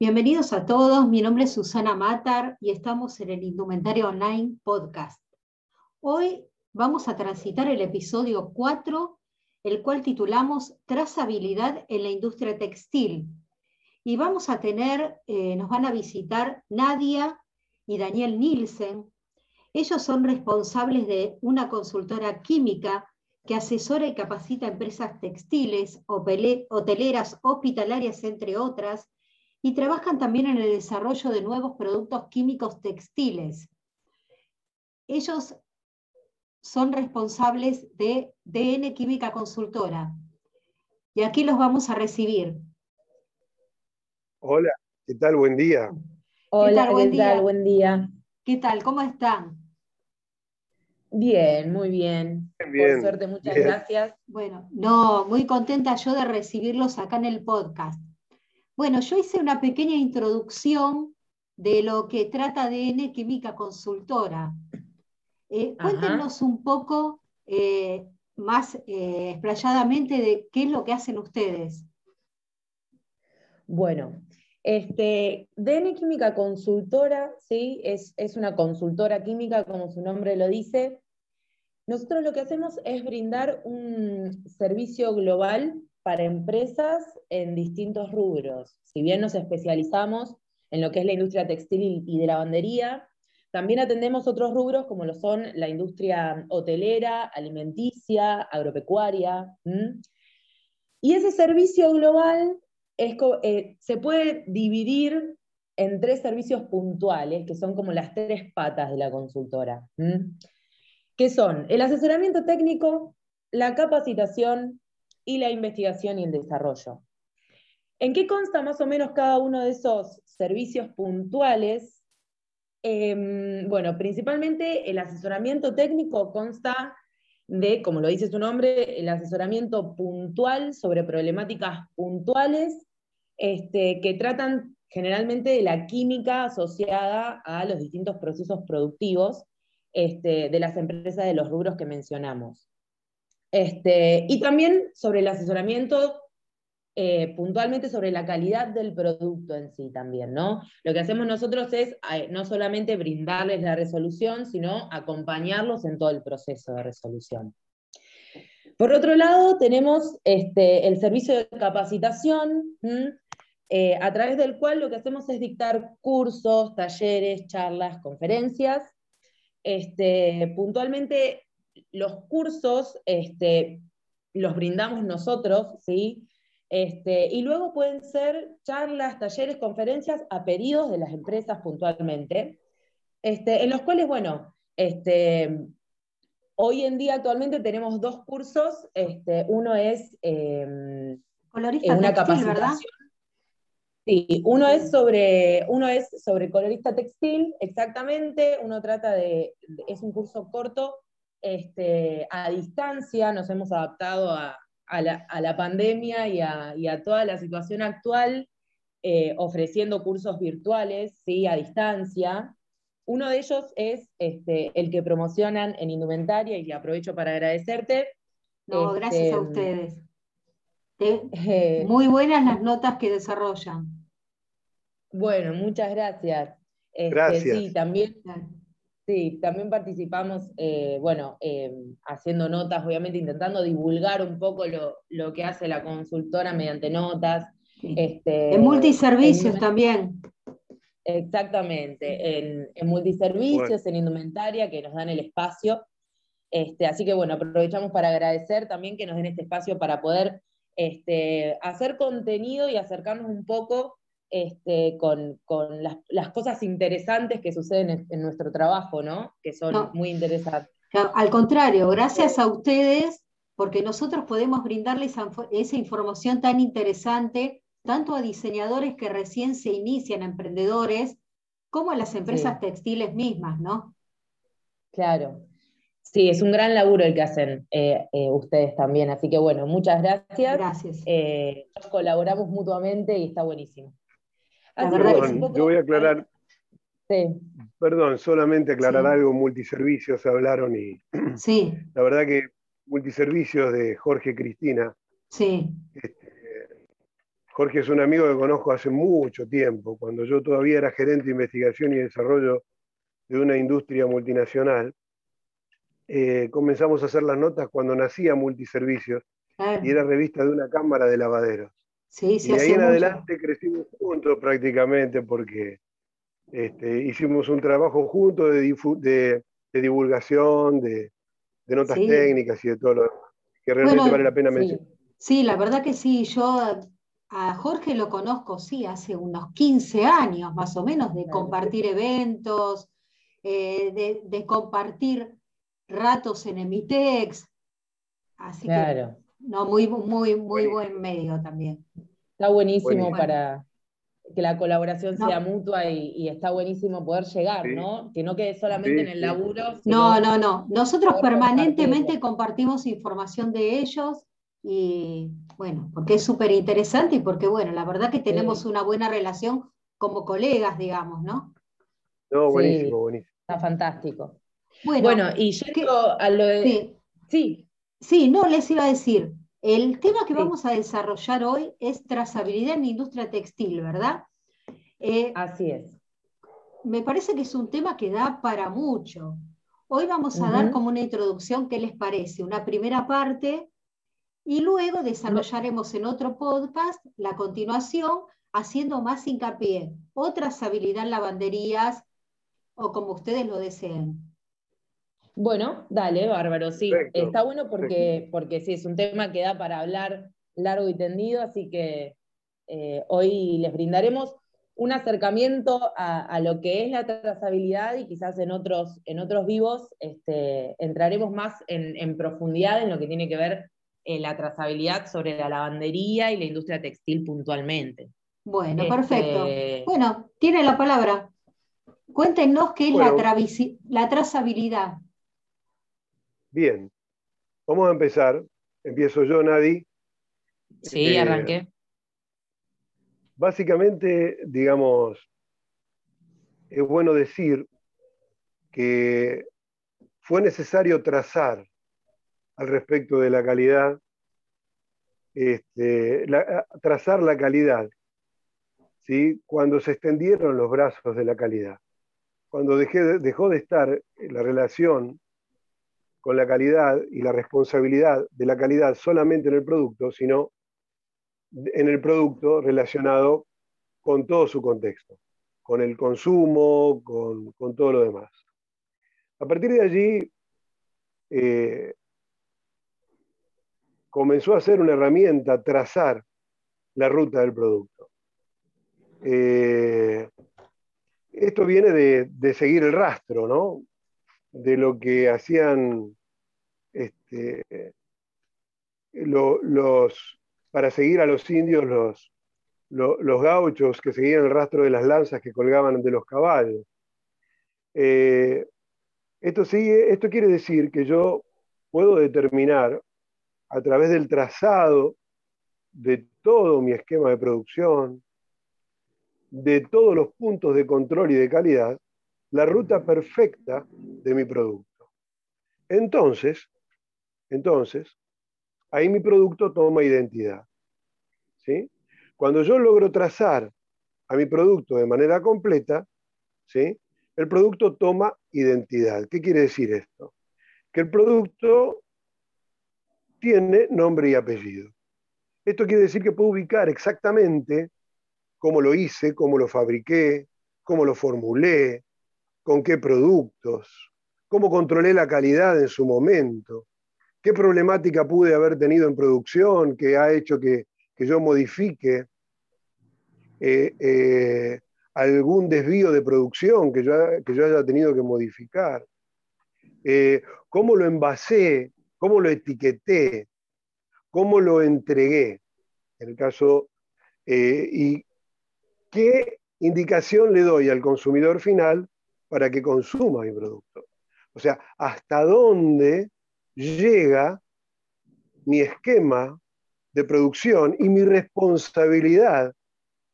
Bienvenidos a todos, mi nombre es Susana Matar y estamos en el Indumentario Online Podcast. Hoy vamos a transitar el episodio 4, el cual titulamos Trazabilidad en la industria textil. Y vamos a tener, eh, nos van a visitar Nadia y Daniel Nielsen. Ellos son responsables de una consultora química que asesora y capacita empresas textiles, hoteleras, hospitalarias, entre otras, y trabajan también en el desarrollo de nuevos productos químicos textiles. Ellos son responsables de DN Química Consultora. Y aquí los vamos a recibir. Hola, ¿qué tal? Buen día. Hola, ¿qué tal? Buen, Buen día. ¿Qué tal? ¿Cómo están? Bien, muy bien. Por suerte, muchas gracias. Bueno, no, muy contenta yo de recibirlos acá en el podcast. Bueno, yo hice una pequeña introducción de lo que trata DN Química Consultora. Eh, cuéntenos un poco eh, más eh, explayadamente de qué es lo que hacen ustedes. Bueno, este, DN Química Consultora, ¿sí? Es, es, una consultora química, como su nombre lo dice. Nosotros lo que hacemos es brindar un servicio global para empresas en distintos rubros. Si bien nos especializamos en lo que es la industria textil y de lavandería, también atendemos otros rubros como lo son la industria hotelera, alimenticia, agropecuaria. Y ese servicio global eh, se puede dividir en tres servicios puntuales, que son como las tres patas de la consultora, que son el asesoramiento técnico, la capacitación y la investigación y el desarrollo. ¿En qué consta más o menos cada uno de esos servicios puntuales? Em, bueno, principalmente el asesoramiento técnico consta de, como lo dice su nombre, el asesoramiento puntual sobre problemáticas puntuales este, que tratan generalmente de la química asociada a los distintos procesos productivos este, de las empresas de los rubros que mencionamos. Este, y también sobre el asesoramiento, eh, puntualmente sobre la calidad del producto en sí también, ¿no? Lo que hacemos nosotros es eh, no solamente brindarles la resolución, sino acompañarlos en todo el proceso de resolución. Por otro lado, tenemos este, el servicio de capacitación, eh, a través del cual lo que hacemos es dictar cursos, talleres, charlas, conferencias. Este, puntualmente los cursos este, los brindamos nosotros, ¿sí? Este, y luego pueden ser charlas, talleres, conferencias a pedidos de las empresas puntualmente, este, en los cuales, bueno, este, hoy en día actualmente tenemos dos cursos, este, uno es em, colorista una textil, ¿verdad? Sí, uno es, sobre, uno es sobre colorista textil, exactamente, uno trata de, es un curso corto este, a distancia, nos hemos adaptado a, la, pandemia y a, toda la situación actual, eh, ofreciendo cursos virtuales, ¿sí? a distancia. Uno de ellos es este, el que promocionan en Indumentaria, y aprovecho para agradecerte. No, gracias a este, ustedes. Eh, muy buenas las notas que desarrollan. Bueno, muchas gracias. gracias. Sí, también Sí, también participamos, eh, bueno, em, haciendo notas, obviamente intentando divulgar un poco lo, que hace la consultora mediante notas. Este, en multiservicios también. Exactamente, en, multiservicios, en indumentaria, que nos dan el espacio. Este, así que bueno, aprovechamos para agradecer también que nos den este espacio para poder este, hacer contenido y acercarnos un poco este, con, las, cosas interesantes que suceden en, nuestro trabajo, ¿no? Que son muy interesantes. Al contrario, gracias a ustedes, porque nosotros podemos brindarles esa información tan interesante, tanto a diseñadores que recién se inician, emprendedores, como a las empresas textiles mismas, ¿no? Claro. Sí, es un gran laburo el que hacen eh, eh, ustedes también, así que bueno, muchas gracias. Gracias. Eh, colaboramos mutuamente y está buenísimo. Perdón, yo voy a aclarar. Perdón, solamente aclarar algo, multiservicios hablaron y sí. la verdad que multiservicios de Jorge Cristina. Sí. Este, Jorge es un amigo que conozco hace mucho tiempo, cuando yo todavía era gerente de investigación y desarrollo de una industria multinacional. Eh, comenzamos a hacer las notas cuando nacía Multiservicios y era revista de una cámara de lavaderos. Sí, y ahí en adelante crecimos juntos prácticamente porque este, hicimos un trabajo juntos de, divulgación, de, notas técnicas y de todo lo que realmente vale la pena mencionar. Sí, la verdad que sí, yo a Jorge lo conozco, sí, hace unos 15 años más o menos, de compartir eventos, eh, de, compartir ratos en Emitex. Así que, no, muy, muy, muy buen medio también. Está buenísimo para que la colaboración sea mutua y, está buenísimo poder llegar, ¿no? Que no quede solamente en el laburo. No, no, no. Nosotros permanentemente compartimos información de ellos y bueno, porque es súper interesante y porque, bueno, la verdad que tenemos una buena relación como colegas, digamos, ¿no? No, buenísimo, buenísimo. Está fantástico. Bueno, y yo a lo de... Sí. Sí. no, les iba a decir, el tema que vamos a desarrollar hoy es trazabilidad en la industria textil, ¿verdad? Eh, Así es. Me parece que es un tema que da para mucho. Hoy vamos a dar como una introducción, ¿qué les parece? Una primera parte y luego desarrollaremos en otro podcast la continuación haciendo más hincapié o trazabilidad en lavanderías, o como ustedes lo deseen. Bueno, dale, bárbaro, sí. Está bueno porque, porque sí, es un tema que da para hablar largo y tendido, así que eh, hoy les brindaremos un acercamiento a, lo que es la trazabilidad y quizás en otros, en otros vivos este, entraremos más en, profundidad en lo que tiene que ver eh, la trazabilidad sobre la lavandería y la industria textil puntualmente. Bueno, perfecto. Este, bueno, tiene la palabra. Cuéntenos qué es la, trazabilidad. Bien, vamos a empezar. Empiezo yo, Nadi. Sí, eh, arranqué. Básicamente, digamos, es bueno decir que fue necesario trazar al respecto de la calidad, este, trazar la calidad, ¿sí? cuando se extendieron los brazos de la calidad cuando dejó de estar la relación con la calidad y la responsabilidad de la calidad solamente en el producto, sino en el producto relacionado con todo su contexto, con el consumo, con, todo lo demás. A partir de allí, eh, comenzó a ser una herramienta trazar la ruta del producto. Eh, esto viene de, seguir el rastro, ¿no? De lo que hacían este, los, para seguir a los indios los, los, gauchos que seguían el rastro de las lanzas que colgaban de los caballos. Eh, esto, esto quiere decir que yo puedo determinar a través del trazado de todo mi esquema de producción, de todos los puntos de control y de calidad la ruta perfecta de mi producto. Entonces, entonces, ahí mi producto toma identidad. ¿sí? Cuando yo logro trazar a mi producto de manera completa, ¿sí? el producto toma identidad. ¿Qué quiere decir esto? Que el producto tiene nombre y apellido. Esto quiere decir que puedo ubicar exactamente cómo lo hice, cómo lo fabriqué, cómo lo formulé, con qué productos, cómo controlé la calidad en su momento, qué problemática pude haber tenido en producción que ha hecho que, yo modifique eh, eh, algún desvío de producción que yo, que yo haya tenido que modificar, eh, cómo lo envasé, cómo lo etiqueté, cómo lo entregué, en el caso, y ¿qué indicación le doy al consumidor final para que consuma mi producto? O sea, hasta dónde llega mi esquema de producción y mi responsabilidad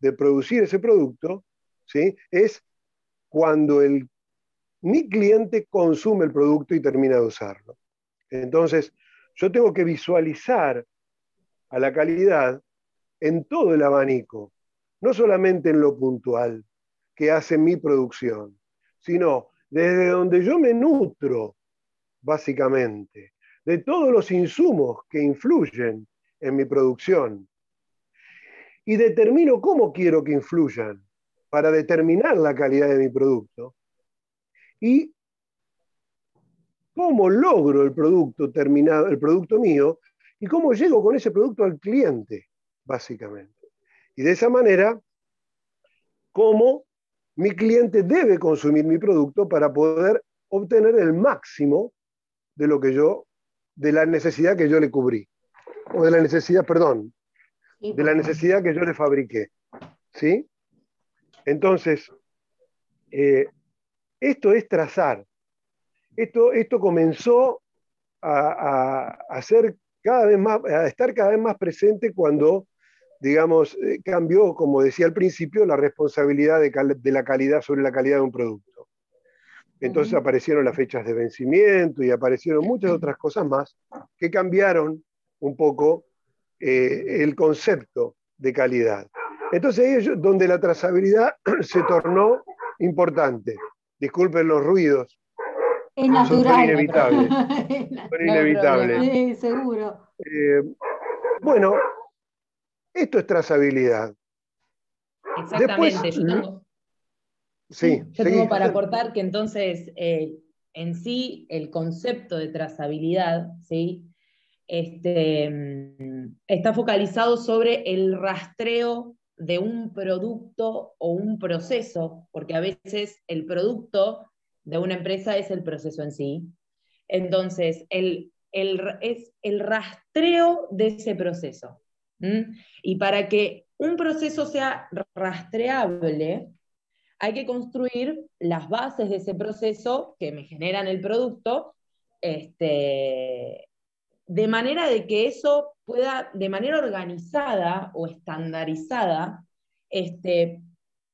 de producir ese producto, ¿sí? es cuando el, mi cliente consume el producto y termina de usarlo. Entonces, yo tengo que visualizar a la calidad en todo el abanico, no solamente en lo puntual que hace mi producción, sino desde donde yo me nutro, básicamente, de todos los insumos que influyen en mi producción. Y determino cómo quiero que influyan para determinar la calidad de mi producto. Y cómo logro el producto terminado, el producto mío, y cómo llego con ese producto al cliente, básicamente. Y de esa manera, cómo mi cliente debe consumir mi producto para poder obtener el máximo de lo que yo, de la necesidad que yo le cubrí, o de la necesidad, perdón, de la necesidad que yo le fabriqué. ¿Sí? Entonces, eh, esto es trazar. Esto, esto comenzó a, a, ser cada vez más, a estar cada vez más presente cuando, digamos, eh, cambió, como decía al principio, la responsabilidad de, de, la calidad sobre la calidad de un producto. Entonces aparecieron las fechas de vencimiento y aparecieron muchas otras cosas más que cambiaron un poco eh, el concepto de calidad. Entonces ahí es donde la trazabilidad se tornó importante. Disculpen los ruidos. Es natural. Son inevitables. Son inevitables. Sí, seguro. Eh, bueno, esto es trazabilidad. Exactamente. Después, yo tengo, sí, yo seguí. tengo para aportar que entonces eh, en sí el concepto de trazabilidad, ¿sí? Este, mm, está focalizado sobre el rastreo de un producto o un proceso, porque a veces el producto de una empresa es el proceso en sí. Entonces, el, el, es el rastreo de ese proceso. Y para que un proceso sea rastreable, hay que construir las bases de ese proceso que me generan el producto, este, de manera de que eso pueda, de manera organizada o estandarizada, este,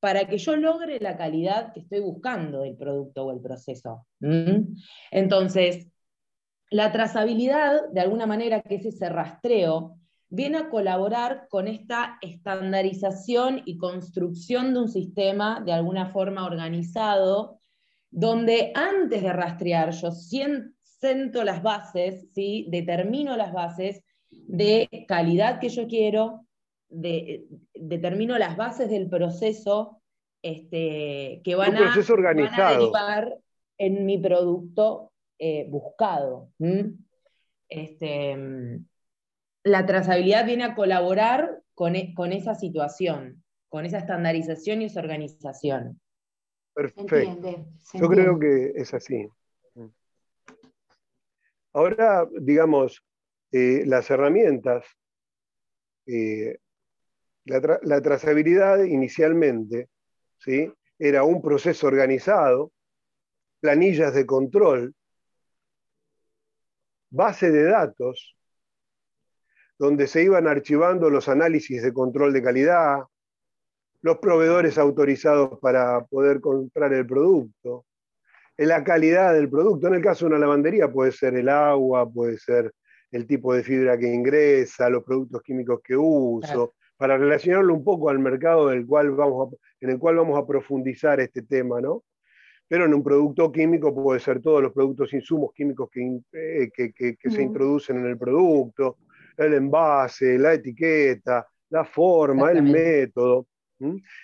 para que yo logre la calidad que estoy buscando del producto o el proceso. Entonces, la trazabilidad, de alguna manera, que es ese rastreo, viene a colaborar con esta estandarización y construcción de un sistema de alguna forma organizado, donde antes de rastrear yo siento las bases, ¿sí? determino las bases de calidad que yo quiero, de, determino las bases del proceso este, que van, a, van a derivar en mi producto eh, buscado. Este, la trazabilidad viene a colaborar con, e- con esa situación, con esa estandarización y esa organización. Se Perfecto. entiende. se Yo creo que es así. Ahora, digamos, eh, las herramientas, eh, la, tra- la trazabilidad inicialmente, ¿sí? Era un proceso organizado, planillas de control, base de datos, donde se iban archivando los análisis de control de calidad, los proveedores autorizados para poder comprar el producto, la calidad del producto. En el caso de una lavandería puede ser el agua, puede ser el tipo de fibra que ingresa, los productos químicos que uso, Claro. para relacionarlo un poco al mercado del cual vamos a- en el cual vamos a profundizar este tema, ¿no? Pero en un producto químico puede ser todos los productos insumos químicos que, eh, que- que- que se introducen en el producto, el envase, la etiqueta, la forma, el método.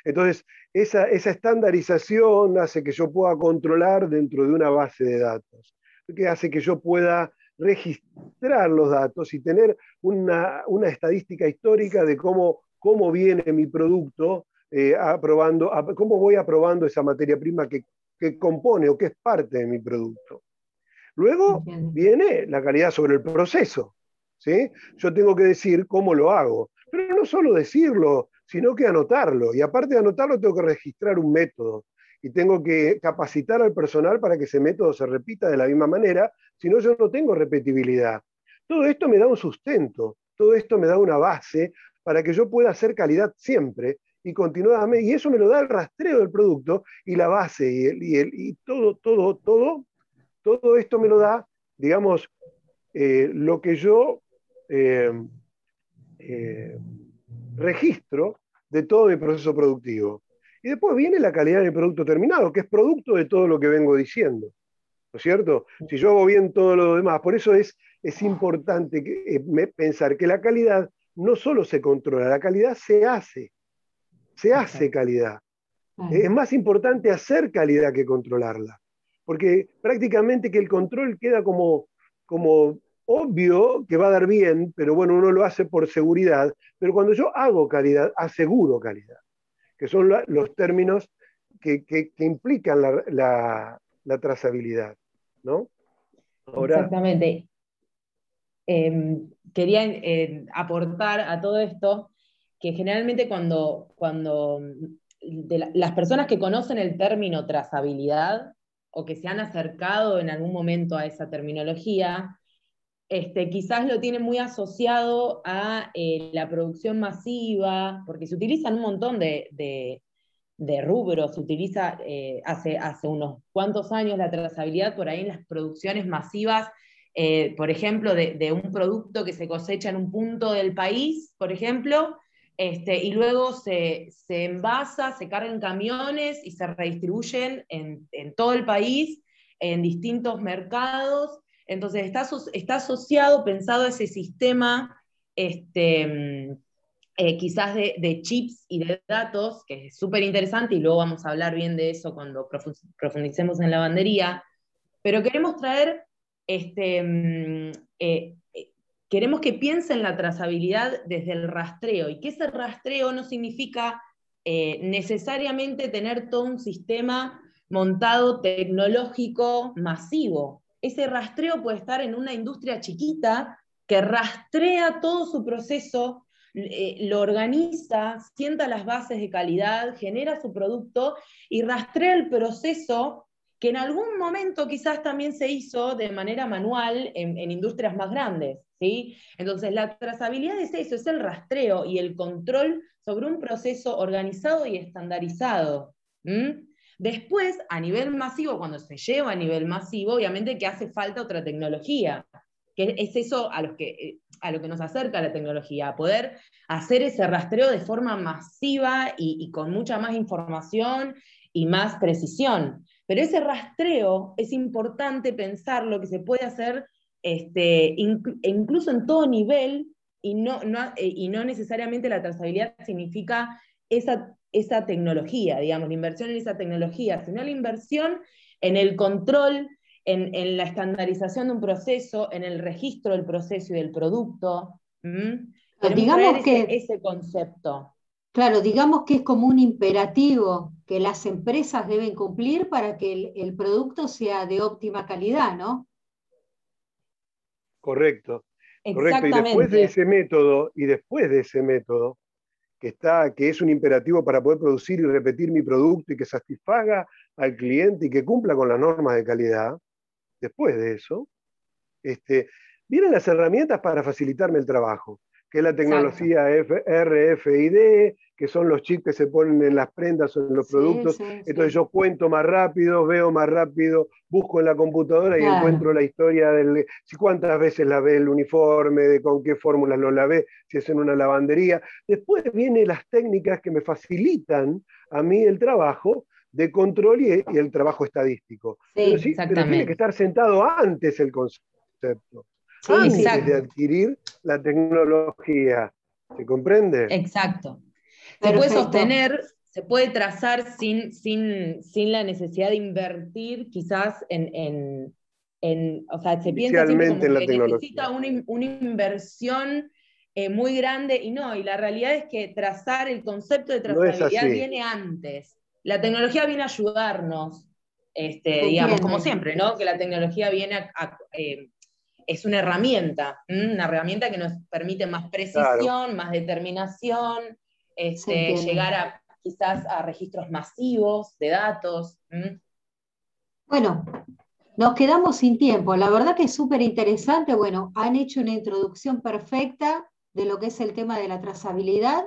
Entonces, esa, esa estandarización hace que yo pueda controlar dentro de una base de datos, que hace que yo pueda registrar los datos y tener una, una estadística histórica de cómo, cómo viene mi producto, eh, aprobando, ap- cómo voy aprobando esa materia prima que, que compone o que es parte de mi producto. Luego viene la calidad sobre el proceso. ¿Sí? Yo tengo que decir cómo lo hago, pero no solo decirlo, sino que anotarlo. Y aparte de anotarlo, tengo que registrar un método. Y tengo que capacitar al personal para que ese método se repita de la misma manera, si no, yo no tengo repetibilidad. Todo esto me da un sustento, todo esto me da una base para que yo pueda hacer calidad siempre y continuadamente. Y eso me lo da el rastreo del producto y la base y, el- y el- y todo, todo, todo, todo esto me lo da, digamos, eh, lo que yo eh, eh, registro de todo mi proceso productivo. Y después viene la calidad del producto terminado, que es producto de todo lo que vengo diciendo. ¿No es cierto? Si yo hago bien todo lo demás, por eso es, es importante eh, pensar que la calidad no solo se controla, la calidad se hace. Se hace calidad. Es más importante hacer calidad que controlarla. Porque prácticamente que el control queda como, como obvio que va a dar bien, pero bueno, uno lo hace por seguridad. Pero cuando yo hago calidad, aseguro calidad, que son los términos que, implican la, trazabilidad. ¿no? Exactamente. Em, quería eh, aportar a todo esto que generalmente cuando, cuando las personas que conocen el término trazabilidad o que se han acercado en algún momento a esa terminología, este, quizás lo tienen muy asociado a eh, la producción masiva, porque se utilizan un montón de, de, rubros, se utiliza eh, hace, unos cuantos años la trazabilidad por ahí en las producciones masivas, eh, por ejemplo, de, de, un producto que se cosecha en un punto del país, por ejemplo, este, y luego se, se, envasa, se cargan camiones y se redistribuyen en, todo el país, en distintos mercados. Entonces está, está asociado, pensado ese sistema, este, eh, quizás de, chips y de datos, que es súper interesante, y luego vamos a hablar bien de eso cuando profundicemos en la lavandería, pero queremos traer este, mm, eh, queremos que piensen la trazabilidad desde el rastreo y que ese rastreo no significa eh, necesariamente tener todo un sistema montado tecnológico masivo. Ese rastreo puede estar en una industria chiquita que rastrea todo su proceso, eh, lo organiza, sienta las bases de calidad, genera su producto y rastrea el proceso que en algún momento quizás también se hizo de manera manual en, industrias más grandes. ¿sí? Entonces, la trazabilidad es eso, es el rastreo y el control sobre un proceso organizado y estandarizado. Después, a nivel masivo, cuando se lleva a nivel masivo, obviamente que hace falta otra tecnología, que es eso a, que, a lo que nos acerca la tecnología, a poder hacer ese rastreo de forma masiva y con mucha más información y más precisión. Pero ese rastreo es importante pensar lo que se puede hacer este, incluso en todo nivel y no, eh, y no necesariamente la trazabilidad significa esa, esa tecnología, digamos, la inversión en esa tecnología, sino la inversión en el control, en, la estandarización de un proceso, en el registro del proceso y del producto. Digamos que ese concepto. Claro, digamos que es como un imperativo que las empresas deben cumplir para que el, producto sea de óptima calidad, ¿no? Correcto. Correcto. Y después de ese método, y después de ese método, que está, que es un imperativo para poder producir y repetir mi producto y que satisfaga al cliente y que cumpla con las normas de calidad, después de eso, este, vienen las herramientas para facilitarme el trabajo que es la tecnología RFID, que son los chips que se ponen en las prendas o en los productos. Entonces yo cuento más rápido, veo más rápido, busco en la computadora y encuentro la historia del si cuántas veces lavé el uniforme, de con qué fórmulas lo lavé, si es en una lavandería. Después vienen las técnicas que me facilitan a mí el trabajo de control y, el trabajo estadístico. pero, sí, pero tiene que estar sentado antes el concepto antes de adquirir la tecnología. ¿Se comprende? Exacto. Se puede sostener, se puede trazar sin, sin, sin, la necesidad de invertir quizás en, en, o sea, se piensa siempre como que necesita una, una inversión eh, muy grande y no, y la realidad es que trazar el concepto de trazabilidad viene antes. La tecnología viene a ayudarnos, este, digamos, como siempre, ¿no? Que la tecnología viene a, eh, es una herramienta, una herramienta que nos permite más precisión, más determinación, este, llegar a quizás a registros masivos de datos. Bueno, nos quedamos sin tiempo. La verdad que es súper interesante. Bueno, han hecho una introducción perfecta de lo que es el tema de la trazabilidad.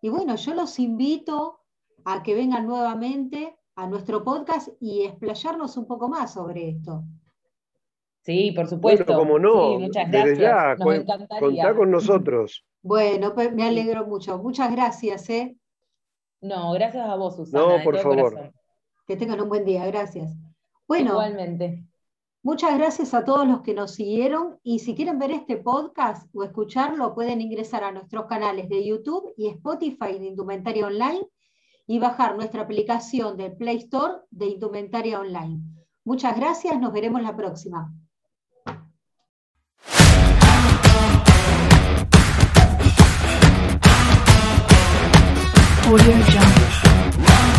Y bueno, yo los invito a que vengan nuevamente a nuestro podcast y explayarnos un poco más sobre esto. Sí, por supuesto. Bueno, como no, Sí, muchas desde gracias. ya, Nos encantaría. contá con nosotros. Bueno, pues me alegro mucho. Muchas gracias, ¿eh? No, gracias a vos, Susana. No, de por todo favor. corazón. Que tengan un buen día. Gracias. Bueno, Igualmente. muchas gracias a todos los que nos siguieron y si quieren ver este podcast o escucharlo, pueden ingresar a nuestros canales de YouTube y Spotify de Indumentaria Online y bajar nuestra aplicación del Play Store de Indumentaria Online. Muchas gracias, nos veremos la próxima. Audio Jungle.